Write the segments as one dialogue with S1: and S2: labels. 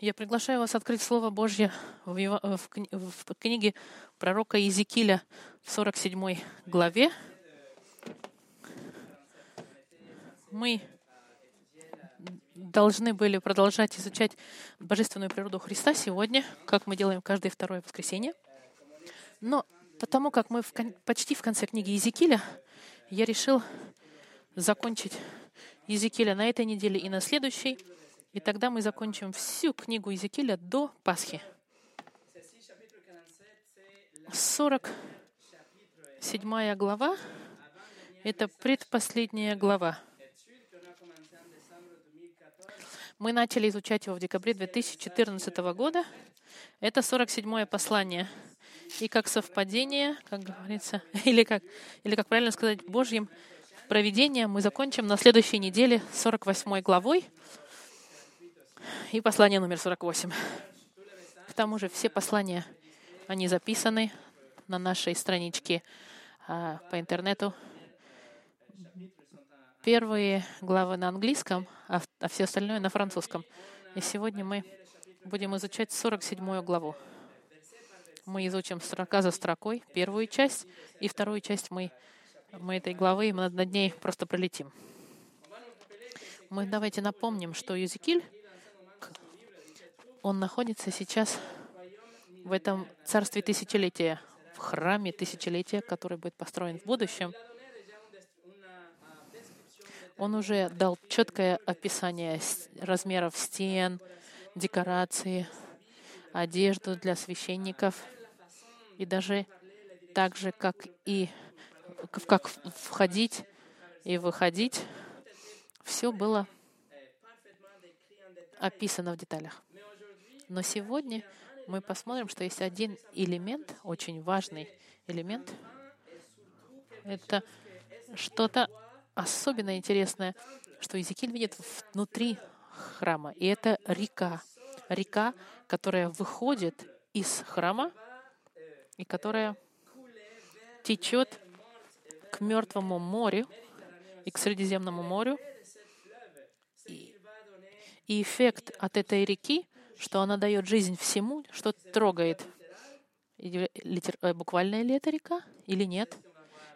S1: Я приглашаю вас открыть Слово Божье в, Ева- в кни- в книге пророка Иезекииля в 47 главе. Мы должны были продолжать изучать божественную природу Христа сегодня, как мы делаем каждое второе воскресенье. Но потому как мы в почти в конце книги Иезекииля, я решил закончить Иезекииля на этой неделе и на следующей. И тогда мы закончим всю книгу Иезекииля до Пасхи. 47 глава — это предпоследняя глава. Мы начали изучать его в декабре 2014 года. Это 47-е послание. И как совпадение, как говорится, или как, или как правильно сказать, Божьим проведением, мы закончим на следующей неделе 48 главой и послание номер 48. К тому же все послания, они записаны на нашей страничке а, по интернету. Первые главы на английском, а, а все остальное на французском. И сегодня мы будем изучать 47 главу. Мы изучим строка за строкой первую часть, и вторую часть мы, мы этой главы, мы над ней просто пролетим. Мы давайте напомним, что Юзикиль, он находится сейчас в этом царстве тысячелетия, в храме тысячелетия, который будет построен в будущем. Он уже дал четкое описание размеров стен, декорации, одежду для священников и даже так же, как и как входить и выходить, все было описано в деталях. Но сегодня мы посмотрим, что есть один элемент, очень важный элемент. Это что-то особенно интересное, что Иезекииль видит внутри храма. И это река. Река, которая выходит из храма и которая течет к Мертвому морю и к Средиземному морю. И, эффект от этой реки, что она дает жизнь всему, что трогает. Литер, буквальная ли это река или нет?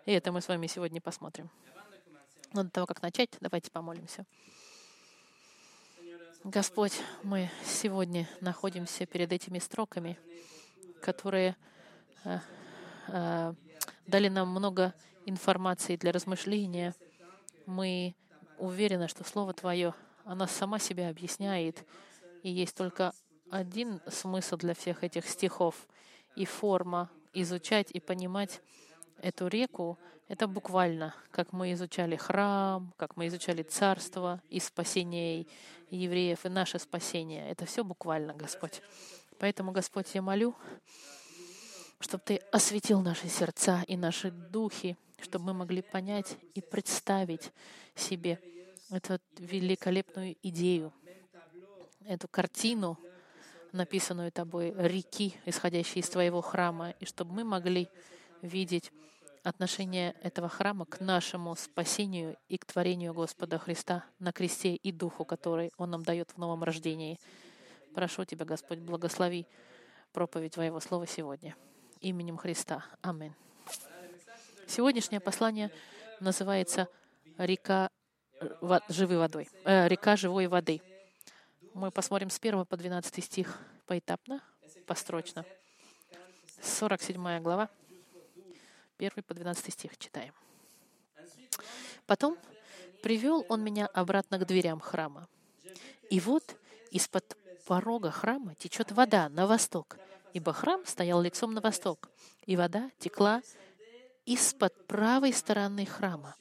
S1: И это мы с вами сегодня посмотрим. Но до того, как начать, давайте помолимся. Господь, мы сегодня находимся перед этими строками, которые э, э, дали нам много информации для размышления. Мы уверены, что Слово Твое, оно сама себя объясняет, и есть только один смысл для всех этих стихов и форма изучать и понимать эту реку, это буквально, как мы изучали храм, как мы изучали царство и спасение евреев, и наше спасение. Это все буквально, Господь. Поэтому, Господь, я молю, чтобы Ты осветил наши сердца и наши духи, чтобы мы могли понять и представить себе эту великолепную идею, эту картину, написанную Тобой, реки, исходящие из Твоего храма, и чтобы мы могли видеть отношение этого храма к нашему спасению и к творению Господа Христа на кресте и Духу, который Он нам дает в новом рождении. Прошу Тебя, Господь, благослови проповедь Твоего Слова сегодня. Именем Христа. Аминь. Сегодняшнее послание называется «Река живой водой», э, «Река живой воды». Мы посмотрим с 1 по 12 стих поэтапно, построчно. 47 глава, 1 по 12 стих читаем. Потом привел он меня обратно к дверям храма. И вот из-под порога храма течет вода на восток, ибо храм стоял лицом на восток, и вода текла из-под правой стороны храма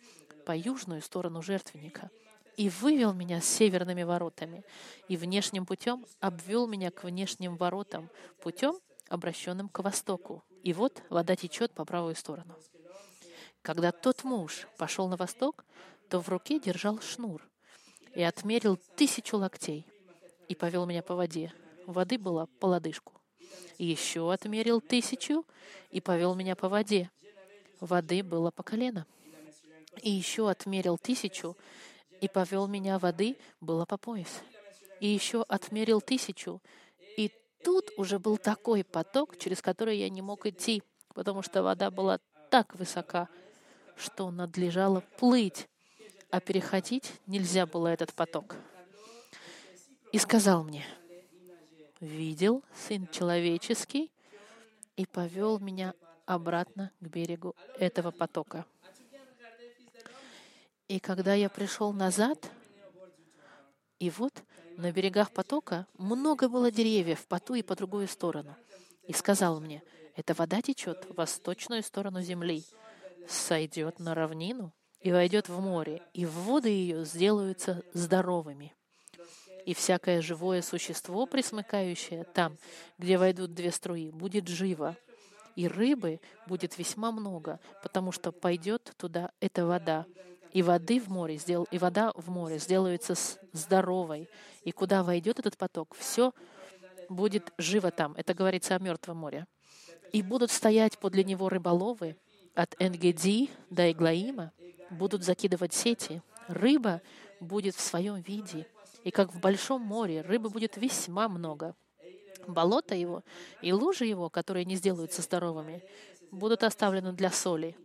S1: по южную сторону жертвенника и вывел меня с северными воротами, и внешним путем обвел меня к внешним воротам, путем, обращенным к востоку. И вот вода течет по правую сторону. Когда тот муж пошел на восток, то в руке держал шнур и отмерил тысячу локтей и повел меня по воде. Воды было по лодыжку. И еще отмерил тысячу и повел меня по воде. Воды было по колено. И еще отмерил тысячу и повел меня воды было по пояс. и еще отмерил тысячу. И тут уже был такой поток, через который я не мог идти, потому что вода была так высока, что надлежало плыть, а переходить нельзя было этот поток. И сказал мне, видел Сын Человеческий и повел меня обратно к берегу этого потока. И когда я пришел назад, и вот на берегах потока много было деревьев по ту и по другую сторону. И сказал мне, эта вода течет в восточную сторону земли, сойдет на равнину и войдет в море, и воды ее сделаются здоровыми. И всякое живое существо, присмыкающее там, где войдут две струи, будет живо. И рыбы будет весьма много, потому что пойдет туда эта вода, и воды в море сдел... и вода в море сделается здоровой. И куда войдет этот поток, все будет живо там. Это говорится о Мертвом море. И будут стоять подле него рыболовы от Энгеди до Иглаима, будут закидывать сети. Рыба будет в своем виде, и как в большом море рыбы будет весьма много. Болото его и лужи его, которые не сделаются здоровыми, будут оставлены для соли,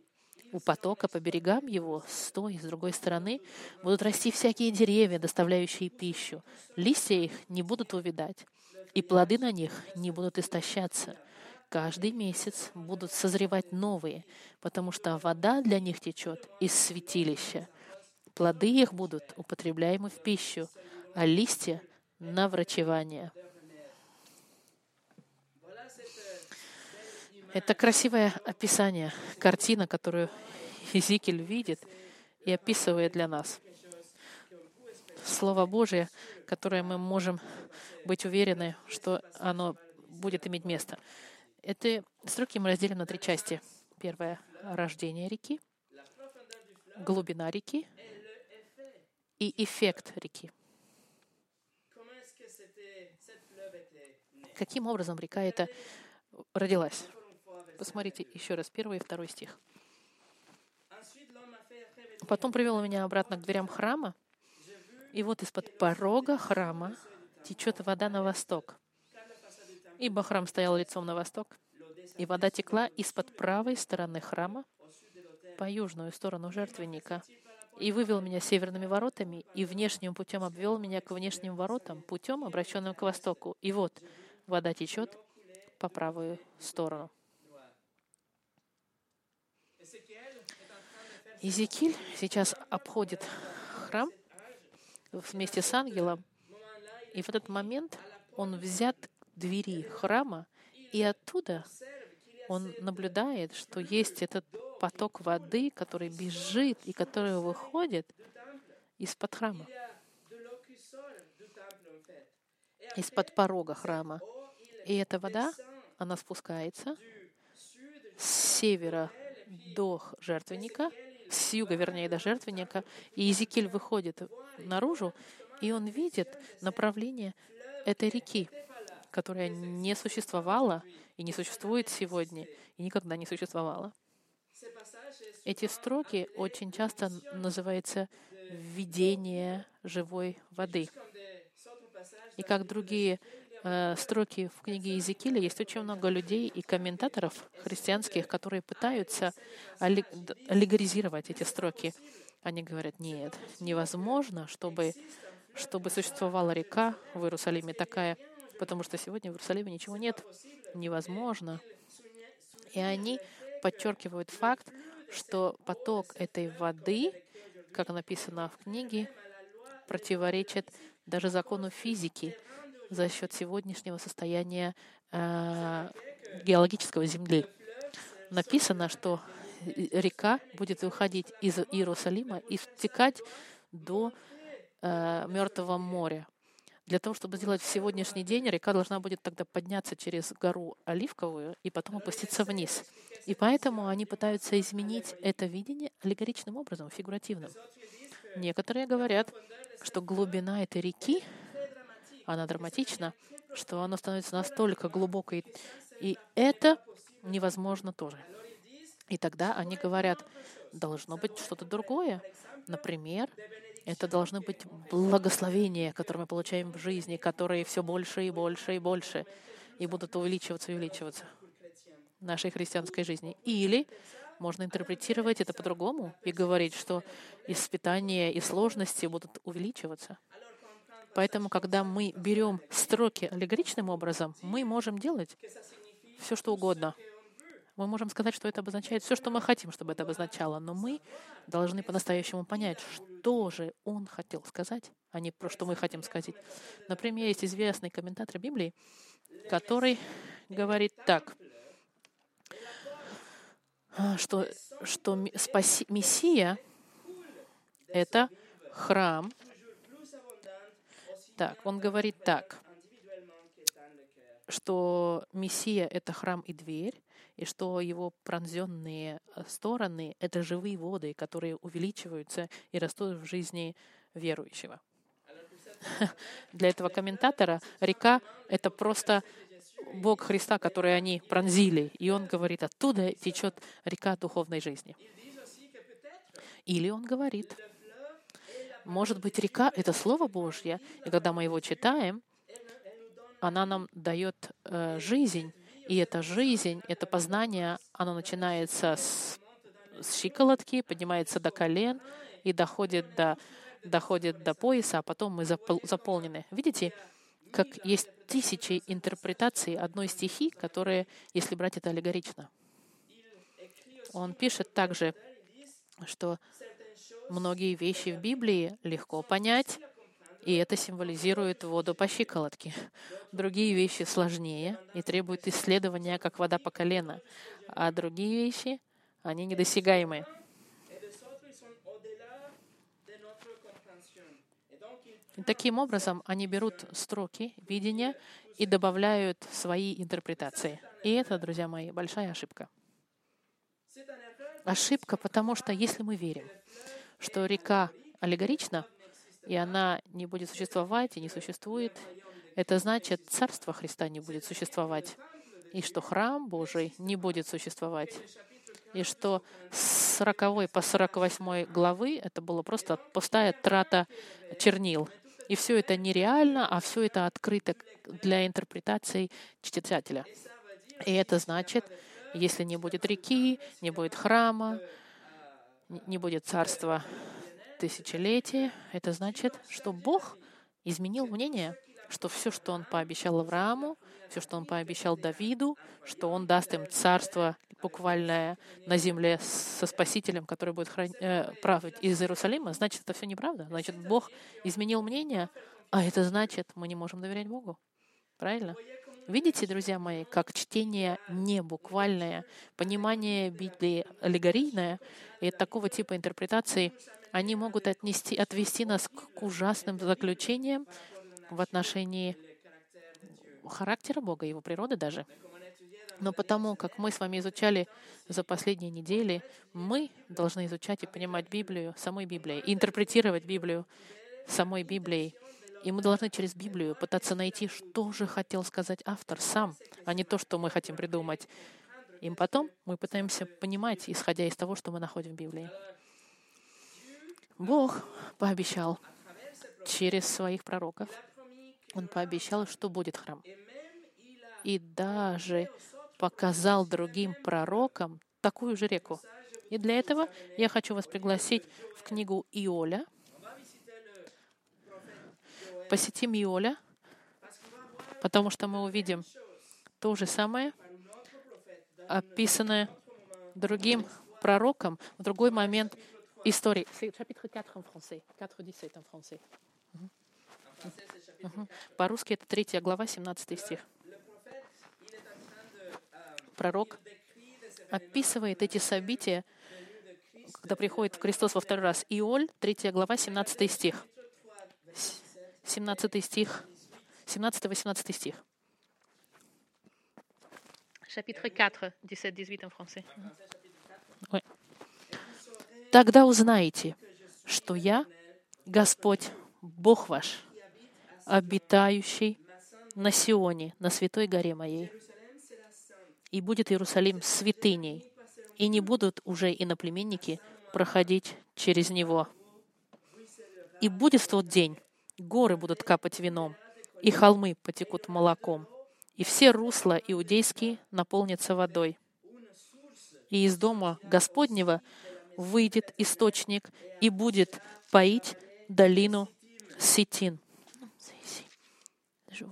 S1: у потока по берегам его, с той и с другой стороны, будут расти всякие деревья, доставляющие пищу. Листья их не будут увидать, и плоды на них не будут истощаться. Каждый месяц будут созревать новые, потому что вода для них течет из святилища. Плоды их будут употребляемы в пищу, а листья — на врачевание. Это красивое описание, картина, которую Езекиль видит и описывает для нас. Слово Божие, которое мы можем быть уверены, что оно будет иметь место. Эти строки мы разделим на три части. Первое — рождение реки, глубина реки и эффект реки. Каким образом река эта родилась? Посмотрите еще раз первый и второй стих. Потом привел меня обратно к дверям храма, и вот из-под порога храма течет вода на восток. Ибо храм стоял лицом на восток, и вода текла из-под правой стороны храма по южную сторону жертвенника, и вывел меня северными воротами, и внешним путем обвел меня к внешним воротам, путем, обращенным к востоку. И вот вода течет по правую сторону. Иезекииль сейчас обходит храм вместе с ангелом, и в этот момент он взят к двери храма, и оттуда он наблюдает, что есть этот поток воды, который бежит и который выходит из-под храма, из-под порога храма. И эта вода, она спускается с севера до жертвенника, с юга, вернее, до жертвенника, и Иезекииль выходит наружу, и он видит направление этой реки, которая не существовала и не существует сегодня, и никогда не существовала. Эти строки очень часто называются «видение живой воды». И как другие Э, строки в книге Иезекииля есть очень много людей и комментаторов христианских, которые пытаются аллегоризировать эти строки. Они говорят, нет, невозможно, чтобы, чтобы существовала река в Иерусалиме такая, потому что сегодня в Иерусалиме ничего нет. Невозможно. И они подчеркивают факт, что поток этой воды, как написано в книге, противоречит даже закону физики, за счет сегодняшнего состояния э, геологического Земли. Написано, что река будет выходить из Иерусалима и стекать до э, Мертвого моря. Для того, чтобы сделать в сегодняшний день, река должна будет тогда подняться через гору Оливковую и потом опуститься вниз. И поэтому они пытаются изменить это видение аллегоричным образом, фигуративным. Некоторые говорят, что глубина этой реки она драматична, что она становится настолько глубокой. И это невозможно тоже. И тогда они говорят, должно быть что-то другое. Например, Это должны быть благословения, которые мы получаем в жизни, которые все больше и больше и больше, и будут увеличиваться и увеличиваться в нашей христианской жизни. Или можно интерпретировать это по-другому и говорить, что испытания и сложности будут увеличиваться. Поэтому, когда мы берем строки аллегоричным образом, мы можем делать все, что угодно. Мы можем сказать, что это обозначает все, что мы хотим, чтобы это обозначало, но мы должны по-настоящему понять, что же он хотел сказать, а не про что мы хотим сказать. Например, есть известный комментатор Библии, который говорит так, что, что спаси, Мессия — это храм. Так, он говорит так, что Мессия — это храм и дверь, и что его пронзенные э, стороны — это живые воды, которые увеличиваются и растут в жизни верующего. Для этого комментатора река — это просто Бог Христа, который они пронзили. И он говорит, оттуда течет река духовной жизни. Или он говорит, может быть, река — это Слово Божье, и когда мы его читаем, она нам дает э, жизнь, и эта жизнь, это познание, оно начинается с, с щиколотки, поднимается до колен и доходит до, доходит до пояса, а потом мы запол, заполнены. Видите, как есть тысячи интерпретаций одной стихи, которые, если брать это аллегорично. Он пишет также, что многие вещи в Библии легко понять, и это символизирует воду по щиколотке. Другие вещи сложнее и требуют исследования, как вода по колено, а другие вещи, они недосягаемые. И таким образом они берут строки, видения и добавляют свои интерпретации. И это, друзья мои, большая ошибка. Ошибка, потому что если мы верим, что река аллегорична, и она не будет существовать и не существует, это значит, Царство Христа не будет существовать, и что храм Божий не будет существовать, и что с 40 по 48 главы это было просто пустая трата чернил. И все это нереально, а все это открыто для интерпретации читателя. И это значит, если не будет реки, не будет храма, не будет царства тысячелетия, это значит, что Бог изменил мнение, что все, что Он пообещал Аврааму, все, что Он пообещал Давиду, что Он даст им царство буквальное на земле со Спасителем, который будет храни, э, править из Иерусалима, значит, это все неправда. Значит, Бог изменил мнение, а это значит, мы не можем доверять Богу. Правильно? Видите, друзья мои, как чтение не буквальное, понимание Библии аллегорийное и такого типа интерпретации, они могут отнести, отвести нас к ужасным заключениям в отношении характера Бога, его природы даже. Но потому, как мы с вами изучали за последние недели, мы должны изучать и понимать Библию, самой Библией, интерпретировать Библию самой Библией, и мы должны через Библию пытаться найти, что же хотел сказать автор сам, а не то, что мы хотим придумать. И потом мы пытаемся понимать, исходя из того, что мы находим в Библии. Бог пообещал через своих пророков, Он пообещал, что будет храм. И даже показал другим пророкам такую же реку. И для этого я хочу вас пригласить в книгу Иоля, посетим Иоля, потому что мы увидим то же самое, описанное другим пророком в другой момент истории. По-русски это 3 глава, 17 стих. Пророк описывает эти события, когда приходит в Христос во второй раз. Иоль, 3 глава, 17 стих. 17 стих, 17-18 стих. Chapitre 4, 17-18 en français. Oui. Тогда узнаете, что я Господь, Бог ваш, обитающий на Сионе, на святой горе моей. И будет Иерусалим святыней, и не будут уже иноплеменники проходить через него. И будет в тот день, горы будут капать вином, и холмы потекут молоком, и все русла иудейские наполнятся водой. И из дома Господнего выйдет источник и будет поить долину Ситин. Je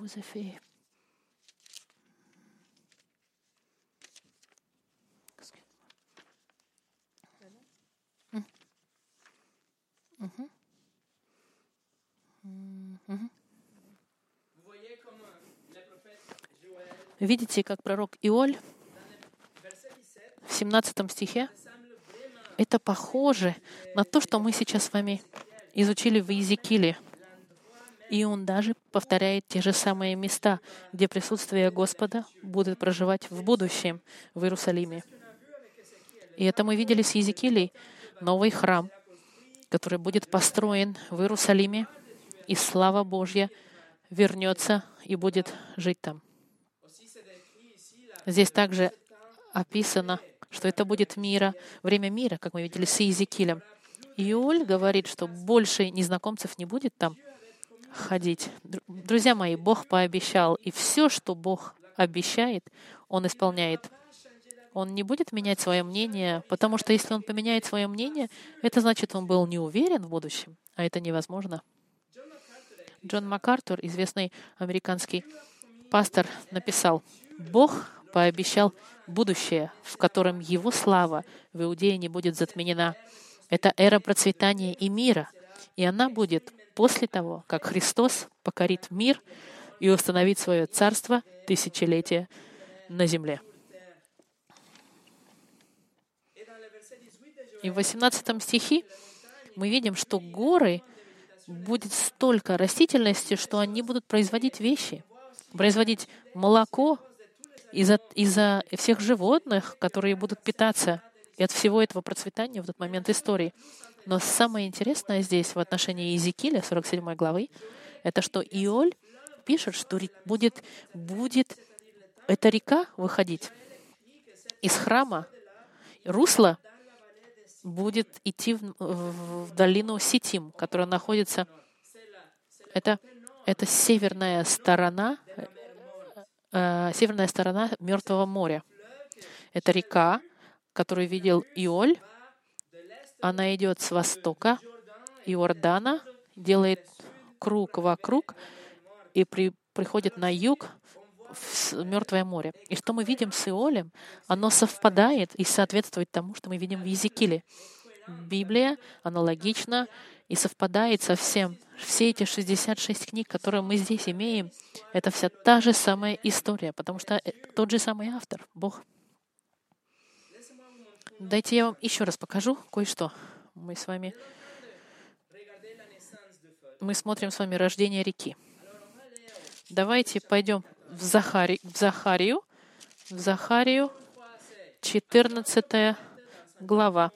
S1: Видите, как пророк Иоль в 17 стихе, это похоже на то, что мы сейчас с вами изучили в Иезекииле. И он даже повторяет те же самые места, где присутствие Господа будет проживать в будущем в Иерусалиме. И это мы видели с Иезекиилей, новый храм, который будет построен в Иерусалиме, и слава Божья вернется и будет жить там. Здесь также описано, что это будет мира, время мира, как мы видели с Иезекиилем. Иоль говорит, что больше незнакомцев не будет там ходить. Друзья мои, Бог пообещал, и все, что Бог обещает, Он исполняет. Он не будет менять свое мнение, потому что если он поменяет свое мнение, это значит, он был не уверен в будущем, а это невозможно. Джон МакАртур, известный американский пастор, написал, «Бог пообещал будущее, в котором Его слава в Иудее не будет затменена. Это эра процветания и мира, и она будет после того, как Христос покорит мир и установит свое царство тысячелетия на земле. И в 18 стихе мы видим, что горы будет столько растительности, что они будут производить вещи, производить молоко, из-за из всех животных, которые будут питаться, и от всего этого процветания в этот момент истории. Но самое интересное здесь в отношении Иезекииля, 47 главы, это что Иоль пишет, что будет, будет эта река выходить из храма, русло будет идти в, в, в долину Ситим, которая находится... Это, это северная сторона э, северная сторона Мертвого моря. Это река, которую видел Иоль. Она идет с востока Иордана, делает круг вокруг и при, приходит на юг Мертвое море. И что мы видим с Иолем, оно совпадает и соответствует тому, что мы видим в Езекиле. Библия аналогична и совпадает со всем. Все эти 66 книг, которые мы здесь имеем, это вся та же самая история, потому что тот же самый автор, Бог. Дайте я вам еще раз покажу кое-что. Мы с вами мы смотрим с вами рождение реки. Давайте пойдем в, Захари, в Захарию, в Захарию, 14 глава.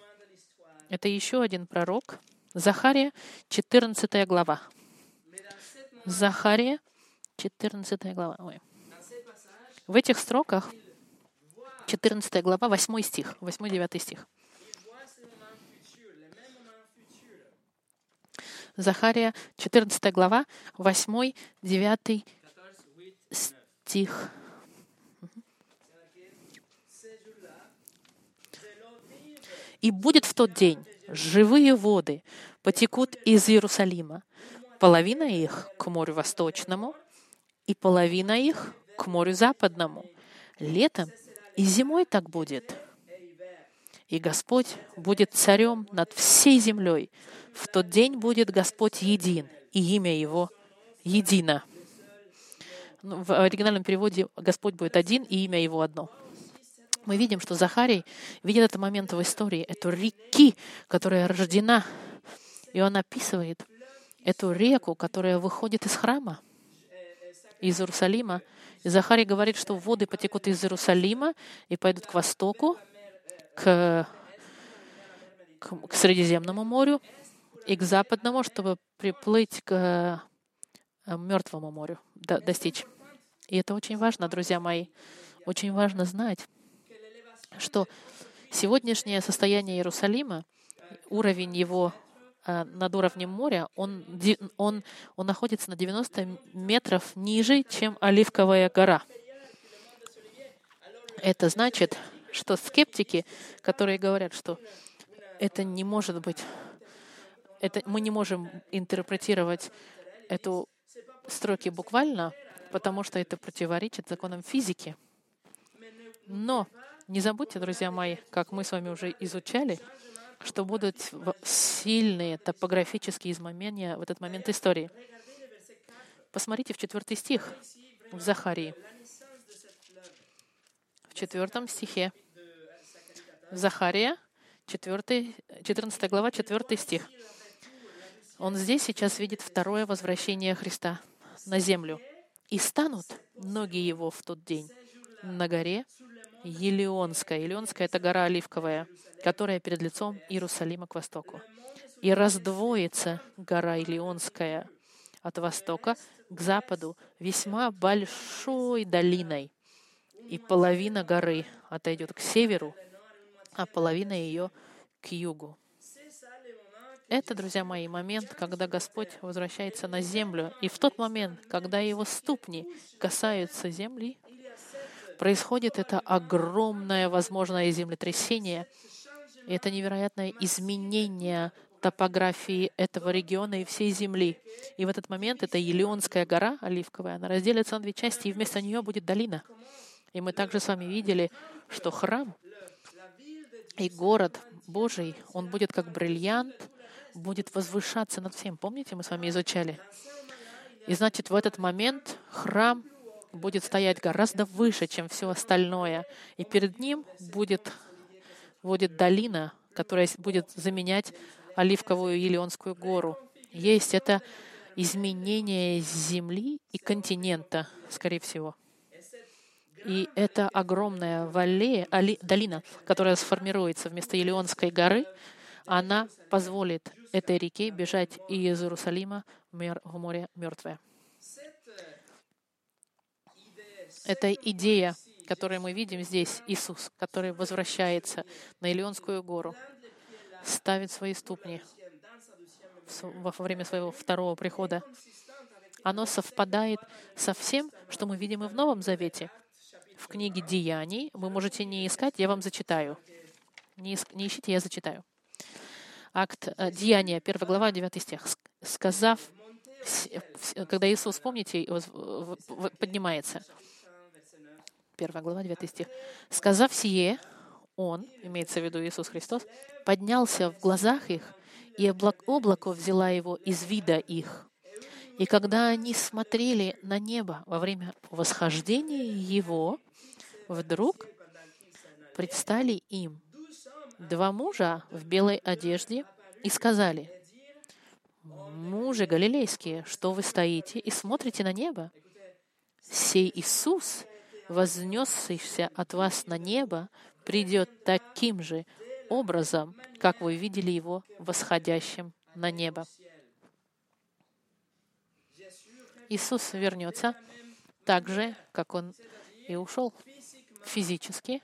S1: Это еще один пророк, Захария, 14 глава. Захария, 14 глава. Ой. В этих строках 14 глава, 8 стих, 8-9 стих. Захария, 14 глава, 8-9 стих. И будет в тот день живые воды потекут из Иерусалима, половина их к морю восточному и половина их к морю западному. Летом и зимой так будет. И Господь будет царем над всей землей. В тот день будет Господь един, и имя Его едино. Ну, в оригинальном переводе Господь будет один, и имя Его одно мы видим, что Захарий видит этот момент в истории, эту реки, которая рождена. И он описывает эту реку, которая выходит из храма, из Иерусалима. И Захарий говорит, что воды потекут из Иерусалима и пойдут к востоку, к, к, к Средиземному морю и к западному, чтобы приплыть к Мертвому морю, до, достичь. И это очень важно, друзья мои. Очень важно знать, что сегодняшнее состояние Иерусалима, уровень его а, над уровнем моря, он, он, он находится на 90 метров ниже, чем Оливковая гора. Это значит, что скептики, которые говорят, что это не может быть, это, мы не можем интерпретировать эту строки буквально, потому что это противоречит законам физики. Но не забудьте, друзья мои, как мы с вами уже изучали, что будут сильные топографические изменения в этот момент истории. Посмотрите в четвертый стих в Захарии. В четвертом стихе. Захария, 4, 14 глава, 4 стих. Он здесь сейчас видит второе возвращение Христа на землю. «И станут ноги его в тот день на горе Елеонская». Елеонская — это гора Оливковая, которая перед лицом Иерусалима к востоку. «И раздвоится гора Елеонская от востока к западу весьма большой долиной, и половина горы отойдет к северу, а половина ее к югу. Это, друзья мои, момент, когда Господь возвращается на землю. И в тот момент, когда Его ступни касаются земли, происходит это огромное возможное землетрясение. И это невероятное изменение топографии этого региона и всей земли. И в этот момент эта Елеонская гора, Оливковая, она разделится на две части, и вместо нее будет долина. И мы также с вами видели, что храм и город Божий, он будет как бриллиант, будет возвышаться над всем. Помните, мы с вами изучали? И значит, в этот момент храм будет стоять гораздо выше, чем все остальное. И перед ним будет, будет долина, которая будет заменять Оливковую Елеонскую гору. Есть это изменение земли и континента, скорее всего. И это огромная валлея, долина, которая сформируется вместо Елеонской горы, она позволит этой реке бежать из Иерусалима в море мертвое. Это идея, которую мы видим здесь, Иисус, который возвращается на Илионскую гору, ставит свои ступни во время своего второго прихода. Оно совпадает со всем, что мы видим и в Новом Завете. В книге Деяний вы можете не искать, я вам зачитаю. Не, не ищите, я зачитаю акт э, Деяния, 1 глава, 9 стих. Сказав, когда Иисус, помните, поднимается, 1 глава, 9 стих. «Сказав сие, Он, имеется в виду Иисус Христос, поднялся в глазах их, и облако взяла его из вида их. И когда они смотрели на небо во время восхождения Его, вдруг предстали им два мужа в белой одежде и сказали, «Мужи галилейские, что вы стоите и смотрите на небо? Сей Иисус, вознесшийся от вас на небо, придет таким же образом, как вы видели его восходящим на небо». Иисус вернется так же, как Он и ушел физически,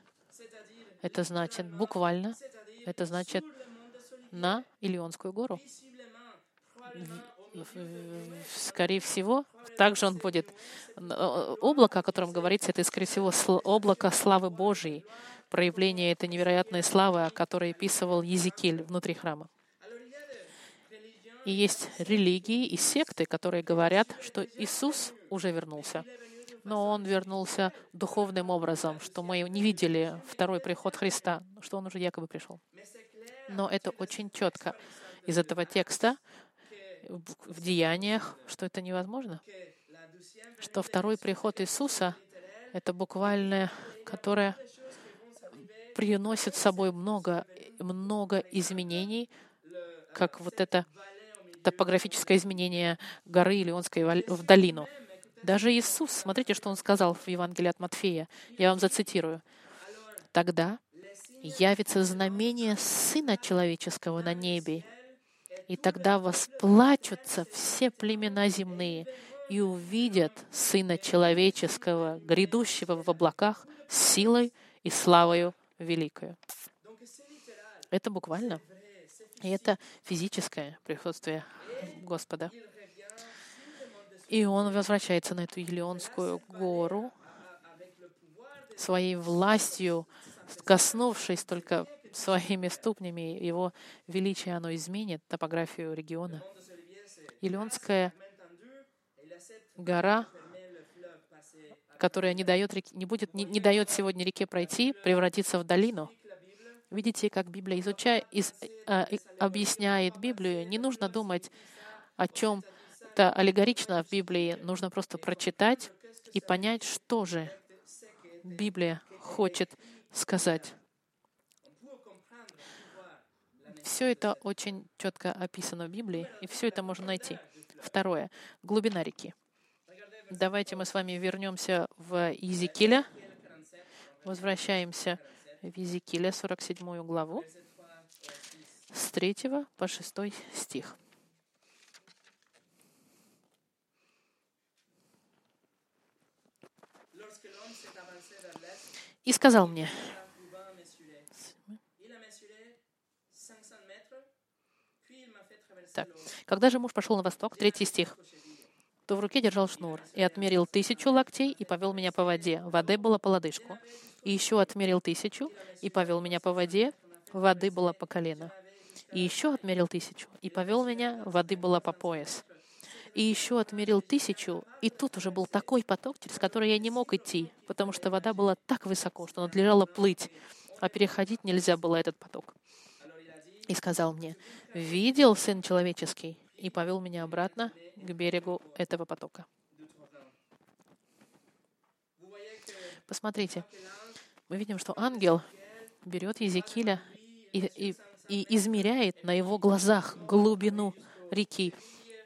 S1: это значит буквально, это значит на Илионскую гору. Скорее всего, также он будет облако, о котором говорится, это, скорее всего, облако славы Божьей, проявление этой невероятной славы, о которой описывал Езекиль внутри храма. И есть религии и секты, которые говорят, что Иисус уже вернулся но он вернулся духовным образом, что мы не видели второй приход Христа, что он уже якобы пришел. Но это очень четко из этого текста в деяниях, что это невозможно, что второй приход Иисуса — это буквально, которое приносит с собой много, много изменений, как вот это топографическое изменение горы Илионской в долину. Даже Иисус, смотрите, что Он сказал в Евангелии от Матфея. Я вам зацитирую. «Тогда явится знамение Сына Человеческого на небе, и тогда восплачутся все племена земные и увидят Сына Человеческого, грядущего в облаках, силой и славою великою». Это буквально. И это физическое присутствие Господа. И он возвращается на эту Елеонскую гору своей властью, коснувшись только своими ступнями, его величие, оно изменит топографию региона. Илионская гора, которая не дает, реке, не, будет, не, не дает сегодня реке пройти, превратится в долину. Видите, как Библия изучает, из, а, объясняет Библию. Не нужно думать о чем-то аллегорично в Библии. Нужно просто прочитать и понять, что же Библия хочет сказать. Все это очень четко описано в Библии, и все это можно найти. Второе. Глубина реки. Давайте мы с вами вернемся в Иезекииля. Возвращаемся в Иезекииля, 47 главу, с 3 по 6 стих. И сказал мне, так, когда же муж пошел на восток, третий стих, то в руке держал шнур и отмерил тысячу локтей и повел меня по воде. Воды было по лодыжку. И еще отмерил тысячу и повел меня по воде. Воды было по колено. И еще отмерил тысячу и повел меня. Воды было по пояс. И еще отмерил тысячу, и тут уже был такой поток, через который я не мог идти, потому что вода была так высоко, что надлежало плыть, а переходить нельзя было этот поток. И сказал мне, «Видел, Сын Человеческий, и повел меня обратно к берегу этого потока. Посмотрите, мы видим, что ангел берет Езекииля и, и, и измеряет на его глазах глубину реки.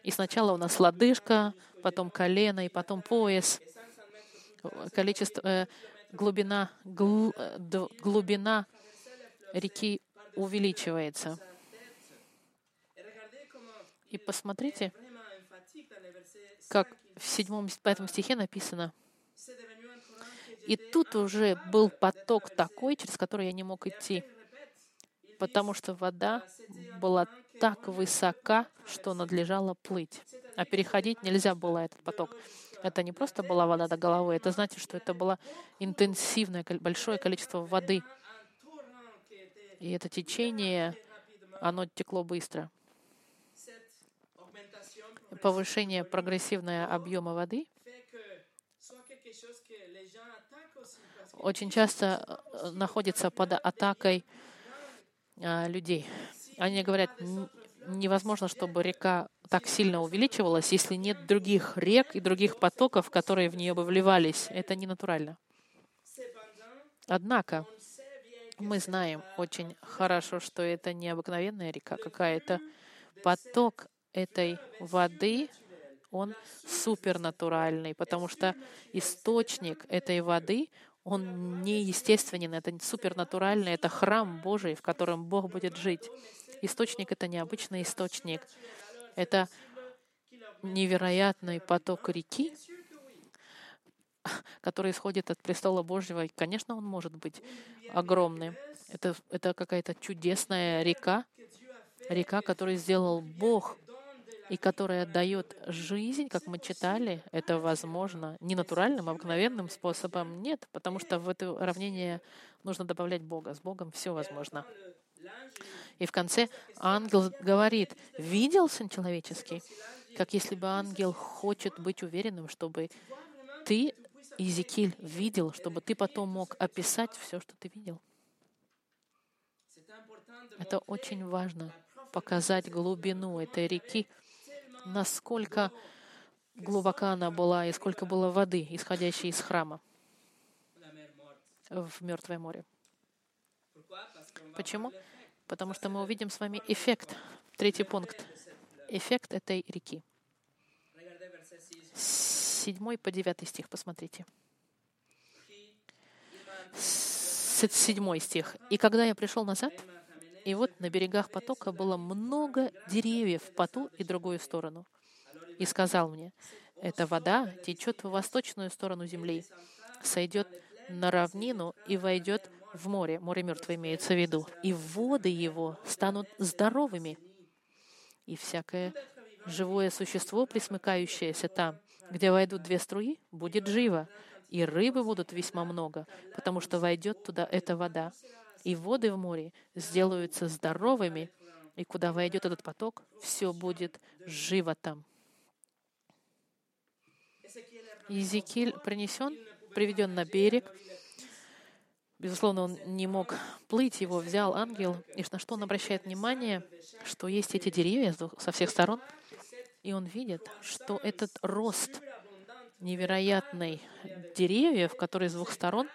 S1: И сначала у нас лодыжка, потом колено, и потом пояс. Количество, э, глубина, гл, э, глубина реки увеличивается. И посмотрите, как в седьмом, пятом стихе написано, и тут уже был поток такой, через который я не мог идти, потому что вода была так высока, что надлежало плыть. А переходить нельзя было этот поток. Это не просто была вода до головы, это значит, что это было интенсивное, большое количество воды. И это течение, оно текло быстро повышение прогрессивного объема воды очень часто э, находится под атакой людей. Они говорят, невозможно, чтобы река так сильно увеличивалась, если нет других рек и других потоков, которые в нее бы вливались. Это не натурально. Однако мы знаем очень хорошо, что это не обыкновенная река какая-то. Поток этой воды, он супернатуральный, потому что источник этой воды, он не естественен, это супернатуральный, это храм Божий, в котором Бог будет жить. Источник — это необычный источник. Это невероятный поток реки, который исходит от престола Божьего. И, конечно, он может быть огромным. Это, это какая-то чудесная река, река, которую сделал Бог и которая дает жизнь, как мы читали, это возможно не натуральным, а обыкновенным способом. Нет, потому что в это уравнение нужно добавлять Бога. С Богом все возможно. И в конце ангел говорит, видел Сын Человеческий, как если бы ангел хочет быть уверенным, чтобы ты, Иезекииль, видел, чтобы ты потом мог описать все, что ты видел. Это очень важно, показать глубину этой реки, насколько глубока она была и сколько было воды, исходящей из храма в Мертвое море. Почему? Потому что мы увидим с вами эффект. Третий пункт. Эффект этой реки. Седьмой по девятый стих, посмотрите. Седьмой стих. «И когда я пришел назад, и вот на берегах потока было много деревьев по ту и другую сторону. И сказал мне, эта вода течет в восточную сторону земли, сойдет на равнину и войдет в море, море мертвое имеется в виду, и воды его станут здоровыми, и всякое живое существо, присмыкающееся там, где войдут две струи, будет живо, и рыбы будут весьма много, потому что войдет туда эта вода, и воды в море сделаются здоровыми, и куда войдет этот поток, все будет живо там. Езекиль принесен, приведен на берег. Безусловно, он не мог плыть, его взял ангел. И на что он обращает внимание, что есть эти деревья со всех сторон, и он видит, что этот рост невероятный деревьев, которые с двух сторон,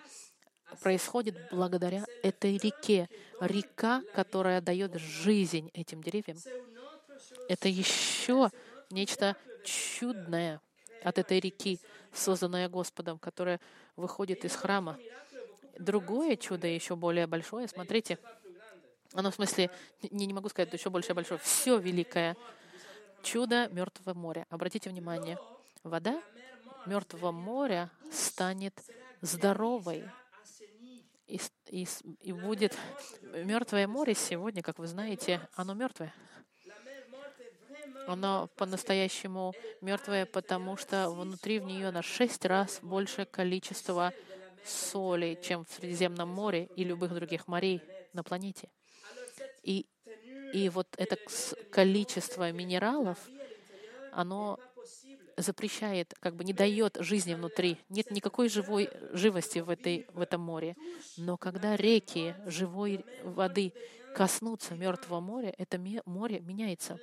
S1: происходит благодаря этой реке. Река, которая дает жизнь этим деревьям. Это еще нечто чудное от этой реки, созданное Господом, которое выходит из храма. Другое чудо, еще более большое, смотрите, оно в смысле, не, не могу сказать, еще больше большое, все великое. Чудо Мертвого моря. Обратите внимание, вода Мертвого моря станет здоровой. И, и, и будет мертвое море сегодня, как вы знаете, оно мертвое. Оно по-настоящему мертвое, потому что внутри в нее на шесть раз больше количества соли, чем в Средиземном море и любых других морей на планете. И, и вот это количество минералов, оно запрещает, как бы не дает жизни внутри. Нет никакой живой живости в, этой, в этом море. Но когда реки живой воды коснутся Мертвого моря, это море меняется.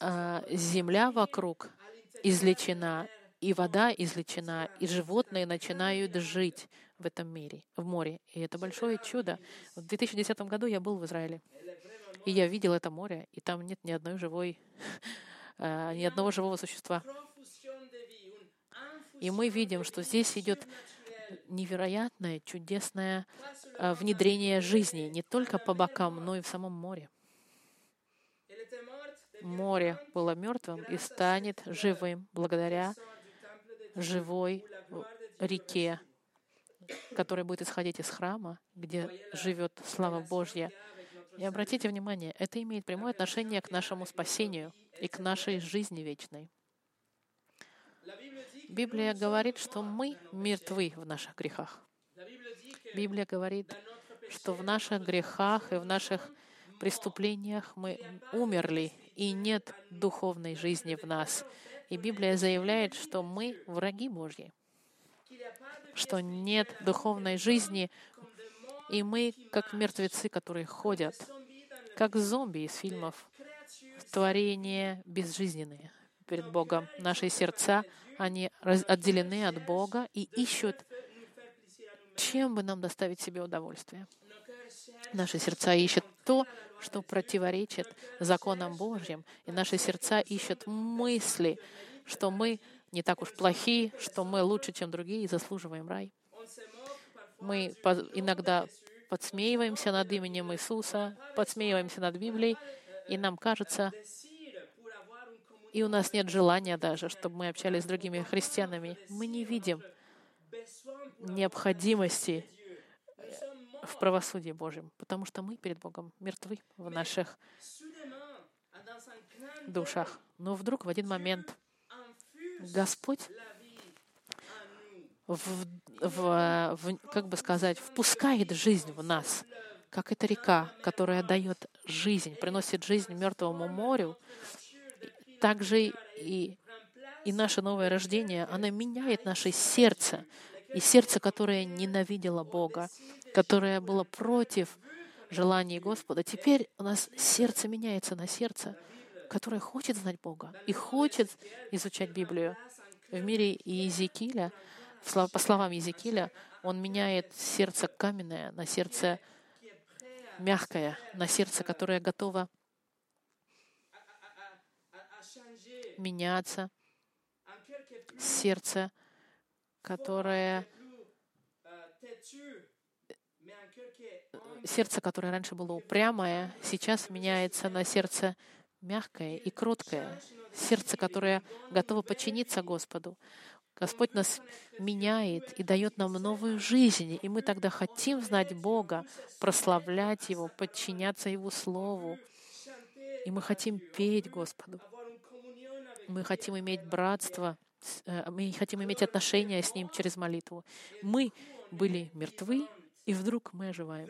S1: А земля вокруг излечена, и вода излечена, и животные начинают жить в этом мире, в море. И это большое чудо. В 2010 году я был в Израиле, и я видел это море, и там нет ни одной живой, а, ни одного живого существа. И мы видим, что здесь идет невероятное, чудесное а, внедрение жизни не только по бокам, но и в самом море. Море было мертвым и станет живым благодаря живой реке, которая будет исходить из храма, где живет слава Божья. И обратите внимание, это имеет прямое отношение к нашему спасению и к нашей жизни вечной. Библия говорит, что мы мертвы в наших грехах. Библия говорит, что в наших грехах и в наших преступлениях мы умерли, и нет духовной жизни в нас. И Библия заявляет, что мы враги Божьи, что нет духовной жизни, и мы как мертвецы, которые ходят, как зомби из фильмов, творения безжизненные перед Богом. Наши сердца, они отделены от Бога и ищут, чем бы нам доставить себе удовольствие. Наши сердца ищут то, что противоречит законам Божьим, и наши сердца ищут мысли, что мы не так уж плохи, что мы лучше, чем другие, и заслуживаем рай. Мы иногда подсмеиваемся над именем Иисуса, подсмеиваемся над Библией, и нам кажется, и у нас нет желания даже, чтобы мы общались с другими христианами. Мы не видим необходимости в правосудии Божьем, потому что мы перед Богом мертвы в наших душах. Но вдруг в один момент Господь в, в, в, как бы сказать, впускает жизнь в нас, как эта река, которая дает жизнь, приносит жизнь мертвому морю, также и, и наше новое рождение, оно меняет наше сердце, и сердце, которое ненавидело Бога, которое было против желаний Господа. Теперь у нас сердце меняется на сердце, которое хочет знать Бога и хочет изучать Библию. В мире Иезекииля, по словам Иезекииля, он меняет сердце каменное на сердце мягкое, на сердце, которое готово меняться, сердце, которое сердце, которое раньше было упрямое, сейчас меняется на сердце мягкое и кроткое, сердце, которое готово подчиниться Господу. Господь нас меняет и дает нам новую жизнь, и мы тогда хотим знать Бога, прославлять Его, подчиняться Его Слову. И мы хотим петь Господу. Мы хотим иметь братство, э, мы хотим иметь отношения с Ним через молитву. Мы были мертвы, и вдруг мы оживаем.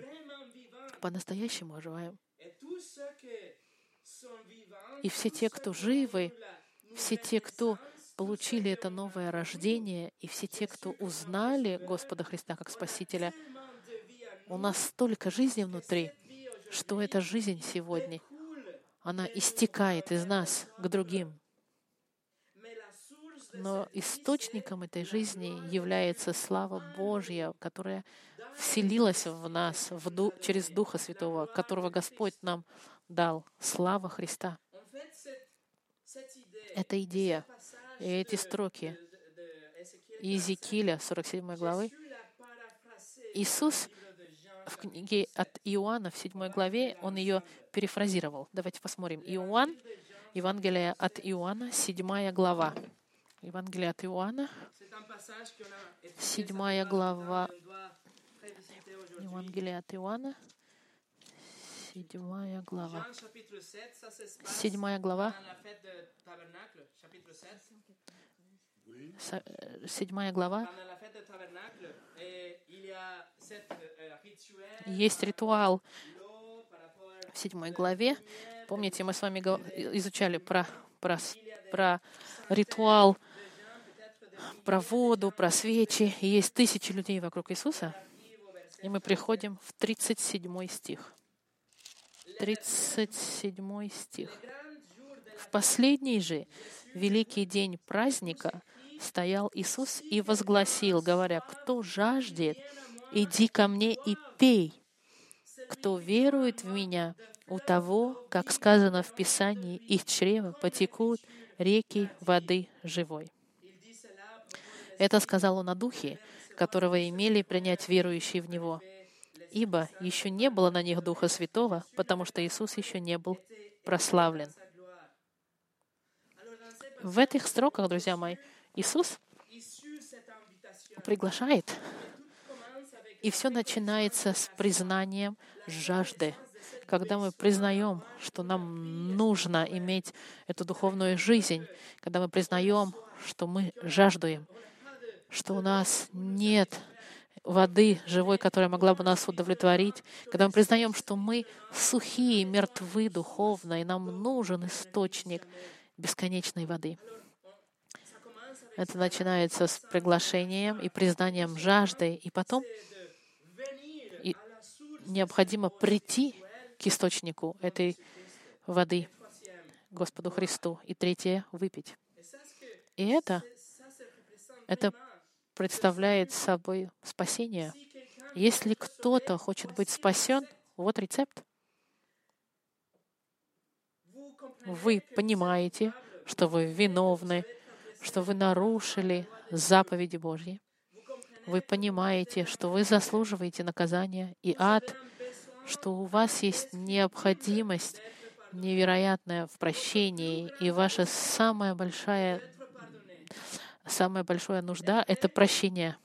S1: По-настоящему оживаем. И все те, кто живы, все те, кто получили это новое рождение, и все те, кто узнали Господа Христа как Спасителя, у нас столько жизни внутри, что эта жизнь сегодня, она истекает из нас к другим. Но источником этой жизни является слава Божья, которая вселилась в нас в ду- через Духа Святого, которого Господь нам дал. Слава Христа. Эта идея и эти строки Иезекииля, 47 главы, Иисус в книге от Иоанна в 7 главе, он ее перефразировал. Давайте посмотрим. Иоанн, Евангелие от Иоанна, 7 глава. Евангелие от Иоанна, 7 глава. Евангелие от Иоанна, 7 глава. 7 глава, 7 глава. Есть ритуал в 7 главе. Помните, мы с вами изучали про, про, про ритуал, про воду, про свечи. И есть тысячи людей вокруг Иисуса. И мы приходим в 37 стих. 37 стих. В последний же великий день праздника стоял Иисус и возгласил, говоря, «Кто жаждет, иди ко мне и пей. Кто верует в Меня, у того, как сказано в Писании, их чрева потекут реки воды живой». Это сказал он о Духе, которого имели принять верующие в Него. Ибо еще не было на них Духа Святого, потому что Иисус еще не был прославлен. В этих строках, друзья мои, Иисус приглашает, и все начинается с признанием жажды. Когда мы признаем, что нам нужно иметь эту духовную жизнь, когда мы признаем, что мы жаждуем, что у нас нет воды живой, которая могла бы нас удовлетворить, когда мы признаем, что мы сухие, мертвы духовно, и нам нужен источник бесконечной воды. Это начинается с приглашением и признанием жажды, и потом и необходимо прийти к источнику этой воды, Господу Христу. И третье — выпить. И это, это представляет собой спасение. Если кто-то хочет быть спасен, вот рецепт. Вы понимаете, что вы виновны, что вы нарушили заповеди Божьи. Вы понимаете, что вы заслуживаете наказания и ад, что у вас есть необходимость невероятная в прощении, и ваша самая большая, самая большая нужда — это прощение.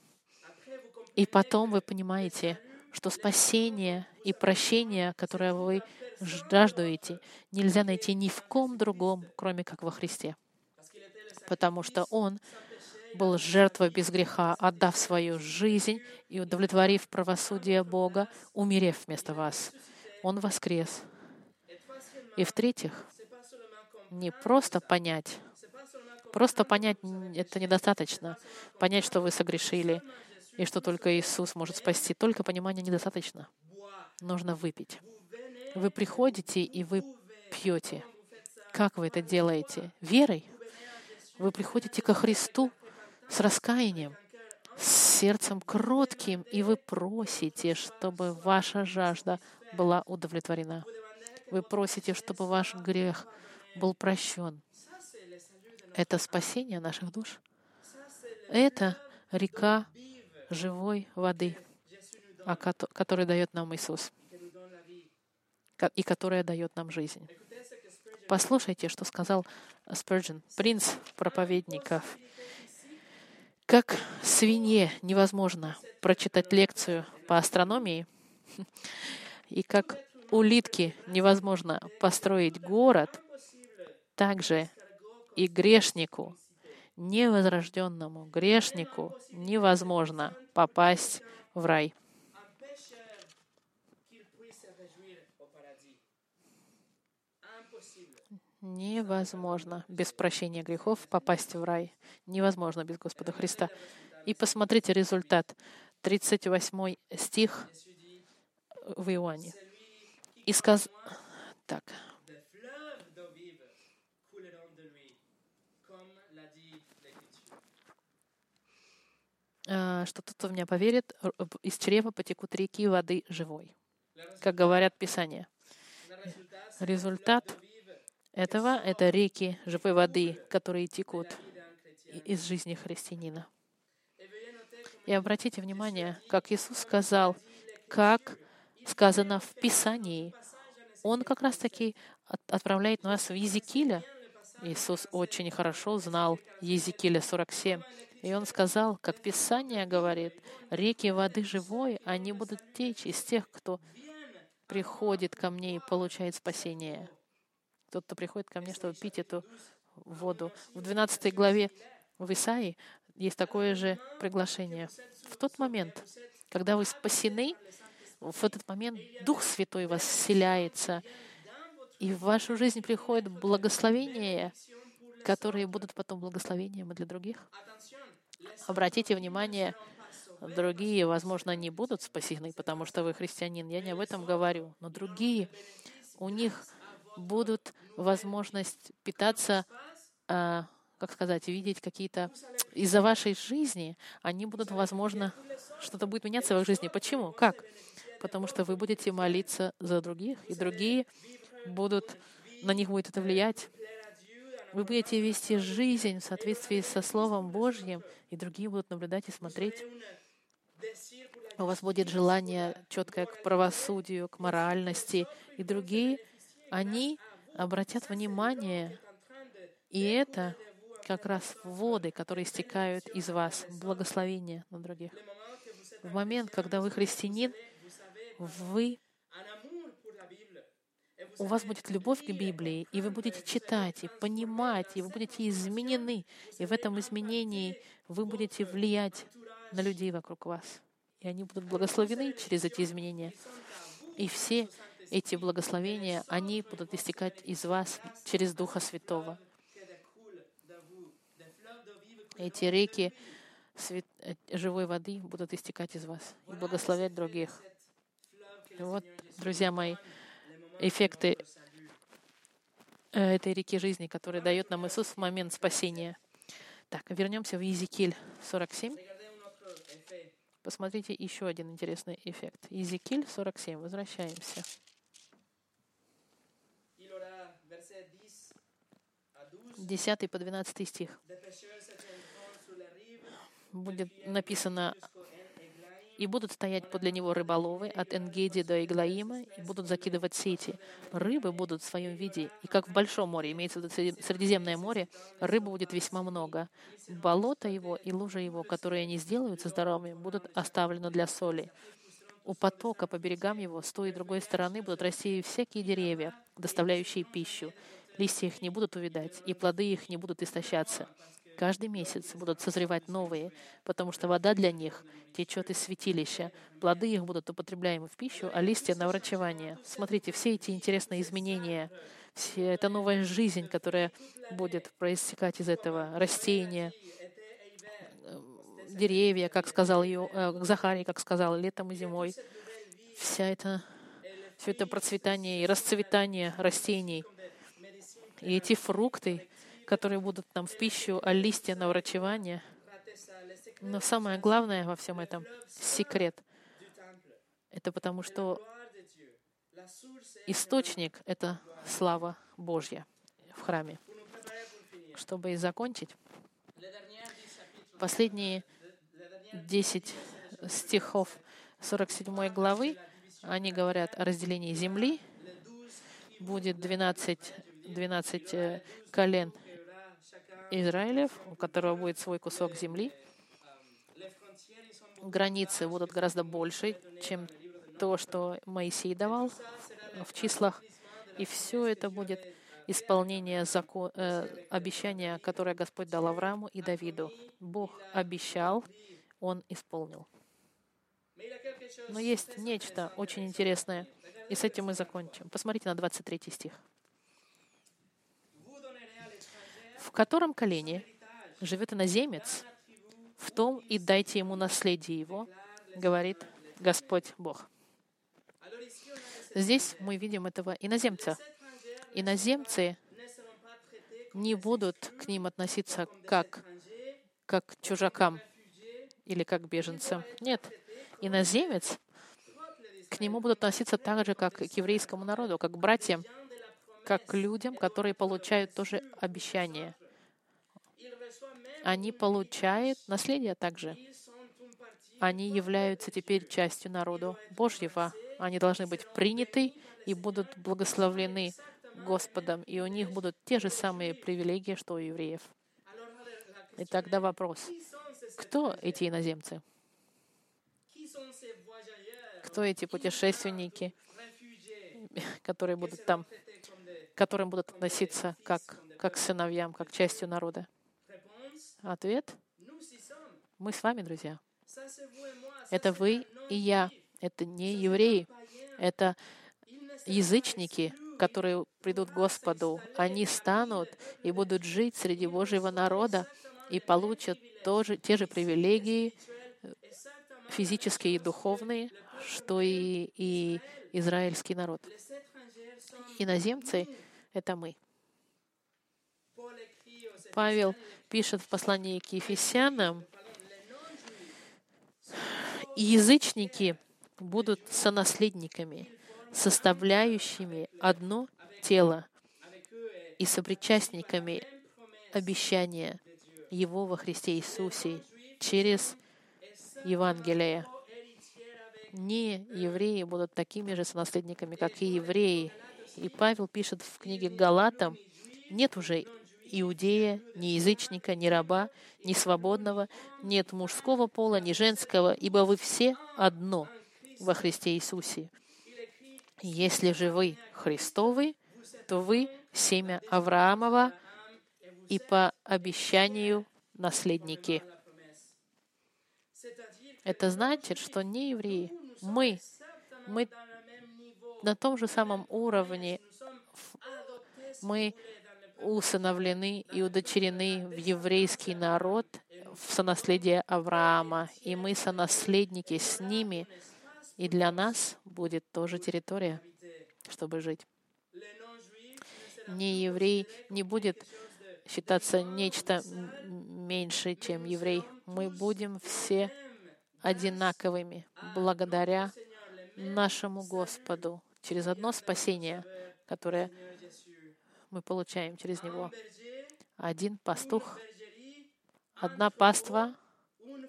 S1: И потом вы понимаете, что спасение и прощение, которое вы жаждуете, нельзя найти ни в ком другом, кроме как во Христе потому что Он был жертвой без греха, отдав свою жизнь и удовлетворив правосудие Бога, умерев вместо вас. Он воскрес. И в-третьих, не просто понять, просто понять это недостаточно. Понять, что вы согрешили, и что только Иисус может спасти. Только понимания недостаточно. Нужно выпить. Вы приходите и вы пьете. Как вы это делаете? Верой? Вы приходите ко Христу с раскаянием, с сердцем кротким, и вы просите, чтобы ваша жажда была удовлетворена. Вы просите, чтобы ваш грех был прощен. Это спасение наших душ. Это река живой воды, которую дает нам Иисус и которая дает нам жизнь. Послушайте, что сказал Спurgeon, принц проповедников. Как свинье невозможно прочитать лекцию по астрономии, и как улитке невозможно построить город, также и грешнику, невозрожденному грешнику невозможно попасть в рай. Невозможно без прощения грехов попасть в рай. Невозможно без Господа Христа. И посмотрите результат. 38 стих в Иоанне. И сказ... Так. Что тот, кто в меня поверит, из чрева потекут реки воды живой. Как говорят Писания. Результат этого — это реки живой воды, которые текут из жизни христианина. И обратите внимание, как Иисус сказал, как сказано в Писании. Он как раз-таки отправляет нас в Езекииля. Иисус очень хорошо знал Езекииля 47. И он сказал, как Писание говорит, реки воды живой, они будут течь из тех, кто приходит ко мне и получает спасение. Тот, кто приходит ко мне, чтобы пить эту воду. В 12 главе в Исаии есть такое же приглашение. В тот момент, когда вы спасены, в этот момент Дух Святой вас вселяется, и в вашу жизнь приходит благословение, которые будут потом благословением и для других. Обратите внимание, другие, возможно, не будут спасены, потому что вы христианин. Я не об этом говорю. Но другие, у них будут возможность питаться, а, как сказать, видеть какие-то из-за вашей жизни, они будут, возможно, что-то будет меняться в их жизни. Почему? Как? Потому что вы будете молиться за других, и другие будут, на них будет это влиять. Вы будете вести жизнь в соответствии со Словом Божьим, и другие будут наблюдать и смотреть. У вас будет желание четкое к правосудию, к моральности, и другие, они обратят внимание, и это как раз воды, которые истекают из вас, благословение на других. В момент, когда вы христианин, вы у вас будет любовь к Библии, и вы будете читать, и понимать, и вы будете изменены. И в этом изменении вы будете влиять на людей вокруг вас. И они будут благословены через эти изменения. И все эти благословения, они будут истекать из вас через Духа Святого. Эти реки свят... Э, живой воды будут истекать из вас и благословлять других. Вот, друзья мои, эффекты э, этой реки жизни, которые дает нам Иисус в момент спасения. Так, вернемся в Езекиль 47. Посмотрите еще один интересный эффект. Езекиль 47. Возвращаемся. 10 по 12 стих. Будет написано и будут стоять подле него рыболовы от Энгеди до Иглаима, и будут закидывать сети. Рыбы будут в своем виде, и как в Большом море, имеется в виду Средиземное море, рыбы будет весьма много. Болото его и лужа его, которые они сделаются здоровыми, будут оставлены для соли. У потока по берегам его с той и другой стороны будут расти всякие деревья, доставляющие пищу. Листья их не будут увидать, и плоды их не будут истощаться. Каждый месяц будут созревать новые, потому что вода для них течет из святилища. Плоды их будут употребляемы в пищу, а листья — на врачевание. Смотрите, все эти интересные изменения, вся эта новая жизнь, которая будет проистекать из этого, растения, деревья, как сказал ее, э, Захарий, как сказал, летом и зимой. Вся это, все это процветание и расцветание растений. И эти фрукты, которые будут нам в пищу, а листья на врачевание. Но самое главное во всем этом — секрет. Это потому, что источник — это слава Божья в храме. Чтобы и закончить, последние 10 стихов 47 главы, они говорят о разделении земли. Будет 12, 12 э, колен Израилев, у которого будет свой кусок земли. границы будут гораздо больше, чем то, что Моисей давал в числах. И все это будет исполнение закон, э, обещания, которое Господь дал Аврааму и Давиду. Бог обещал, Он исполнил. Но есть нечто очень интересное, и с этим мы закончим. Посмотрите на 23 стих. В котором колене живет иноземец, в том и дайте ему наследие его, говорит Господь Бог. Здесь мы видим этого иноземца. Иноземцы не будут к ним относиться как, как к чужакам или как к беженцам. Нет, иноземец к нему будут относиться так же, как к еврейскому народу, как к братьям, как к людям, которые получают тоже обещание. Они получают наследие также. Они являются теперь частью народа Божьего. Они должны быть приняты и будут благословлены Господом, и у них будут те же самые привилегии, что у евреев. И тогда вопрос, кто эти иноземцы? Кто эти путешественники, которые будут там, которым будут относиться как, как сыновьям, как частью народа? Ответ — мы с вами, друзья. Это вы и я. Это не евреи. Это язычники, которые придут к Господу. Они станут и будут жить среди Божьего народа и получат тоже, те же привилегии физические и духовные, что и, и израильский народ. Иноземцы — это мы. Павел пишет в послании к Ефесянам, язычники будут сонаследниками, составляющими одно тело и сопричастниками обещания Его во Христе Иисусе через Евангелие. Не евреи будут такими же сонаследниками, как и евреи. И Павел пишет в книге Галатам, нет уже иудея, ни язычника, ни раба, ни свободного, нет мужского пола, ни женского, ибо вы все одно во Христе Иисусе. Если же вы Христовы, то вы семя Авраамова и по обещанию наследники. Это значит, что не евреи, мы, мы на том же самом уровне, мы усыновлены и удочерены в еврейский народ, в сонаследие Авраама, и мы сонаследники с ними, и для нас будет тоже территория, чтобы жить. Не еврей не будет считаться нечто меньше, чем еврей. Мы будем все одинаковыми благодаря нашему Господу через одно спасение, которое мы получаем через него. Один пастух, одна паства,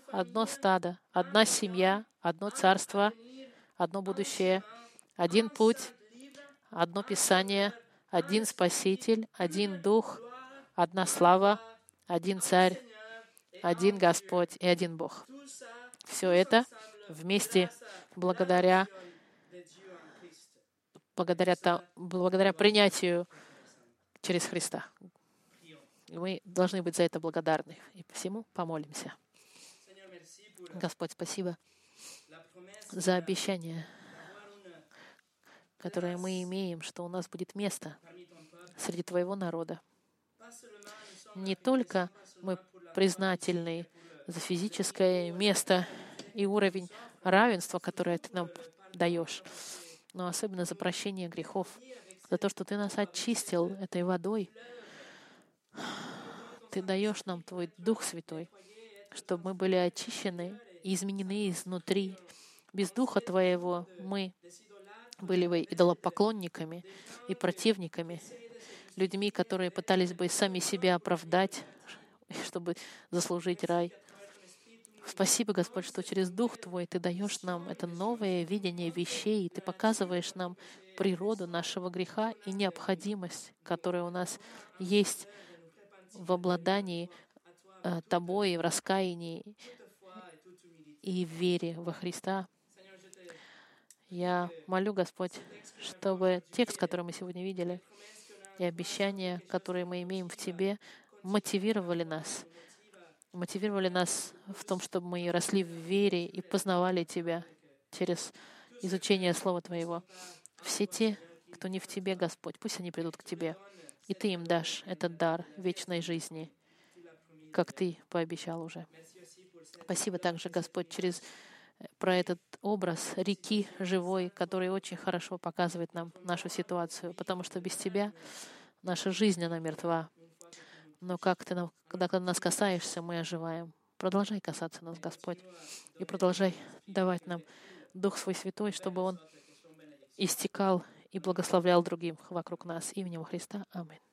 S1: одно стадо, одна семья, одно царство, одно будущее, один путь, одно Писание, один Спаситель, один Дух, одна слава, один Царь, один Господь и один Бог. Все это вместе благодаря, благодаря, благодаря принятию через Христа. Мы должны быть за это благодарны. И всему помолимся. Господь, спасибо за обещание, которое мы имеем, что у нас будет место среди Твоего народа. Не только мы признательны за физическое место и уровень равенства, которое Ты нам даешь, но особенно за прощение грехов, за то, что Ты нас очистил этой водой. Ты даешь нам Твой Дух Святой, чтобы мы были очищены и изменены изнутри. Без Духа Твоего мы были бы идолопоклонниками и противниками, людьми, которые пытались бы сами себя оправдать, чтобы заслужить рай. Спасибо, Господь, что через Дух Твой Ты даешь нам это новое видение вещей, Ты показываешь нам природу нашего греха и необходимость, которая у нас есть в обладании э, Тобой, в раскаянии и вере во Христа. Я молю, Господь, чтобы текст, который мы сегодня видели, и обещания, которые мы имеем в Тебе, мотивировали нас, мотивировали нас в том, чтобы мы росли в вере и познавали Тебя через изучение Слова Твоего. Все те, кто не в Тебе, Господь, пусть они придут к Тебе, и Ты им дашь этот дар вечной жизни, как Ты пообещал уже. Спасибо также, Господь, через э, про этот образ реки живой, который очень хорошо показывает нам нашу ситуацию, потому что без Тебя наша жизнь, она мертва. Но как ты, нам, когда ты нас касаешься, мы оживаем. Продолжай касаться нас, Господь, и продолжай давать нам Дух Свой Святой, чтобы Он истекал и благословлял другим вокруг нас. Именем Христа. Аминь.